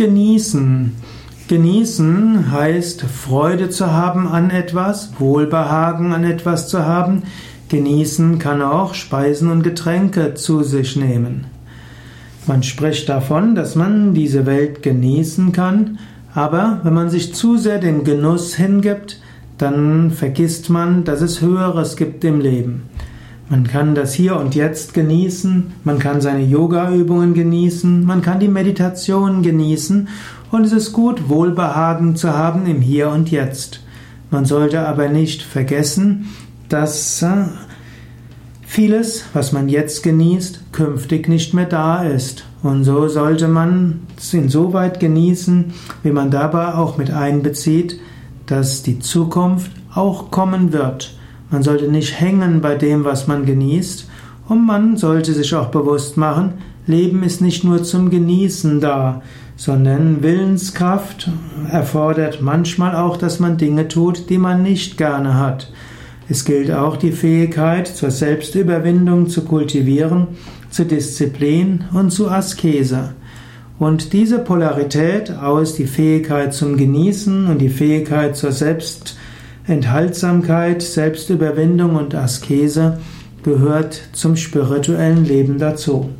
Genießen. Genießen heißt Freude zu haben an etwas, Wohlbehagen an etwas zu haben. Genießen kann auch Speisen und Getränke zu sich nehmen. Man spricht davon, dass man diese Welt genießen kann, aber wenn man sich zu sehr dem Genuss hingibt, dann vergisst man, dass es Höheres gibt im Leben. Man kann das Hier und Jetzt genießen, man kann seine Yoga-Übungen genießen, man kann die Meditation genießen und es ist gut, Wohlbehagen zu haben im Hier und Jetzt. Man sollte aber nicht vergessen, dass äh, vieles, was man jetzt genießt, künftig nicht mehr da ist. Und so sollte man es insoweit genießen, wie man dabei auch mit einbezieht, dass die Zukunft auch kommen wird. Man sollte nicht hängen bei dem, was man genießt, und man sollte sich auch bewusst machen, Leben ist nicht nur zum Genießen da, sondern Willenskraft erfordert manchmal auch, dass man Dinge tut, die man nicht gerne hat. Es gilt auch die Fähigkeit zur Selbstüberwindung zu kultivieren, zu Disziplin und zu Askese. Und diese Polarität aus die Fähigkeit zum Genießen und die Fähigkeit zur Selbstenthaltsamkeit, Selbstüberwindung und Askese gehört zum spirituellen Leben dazu.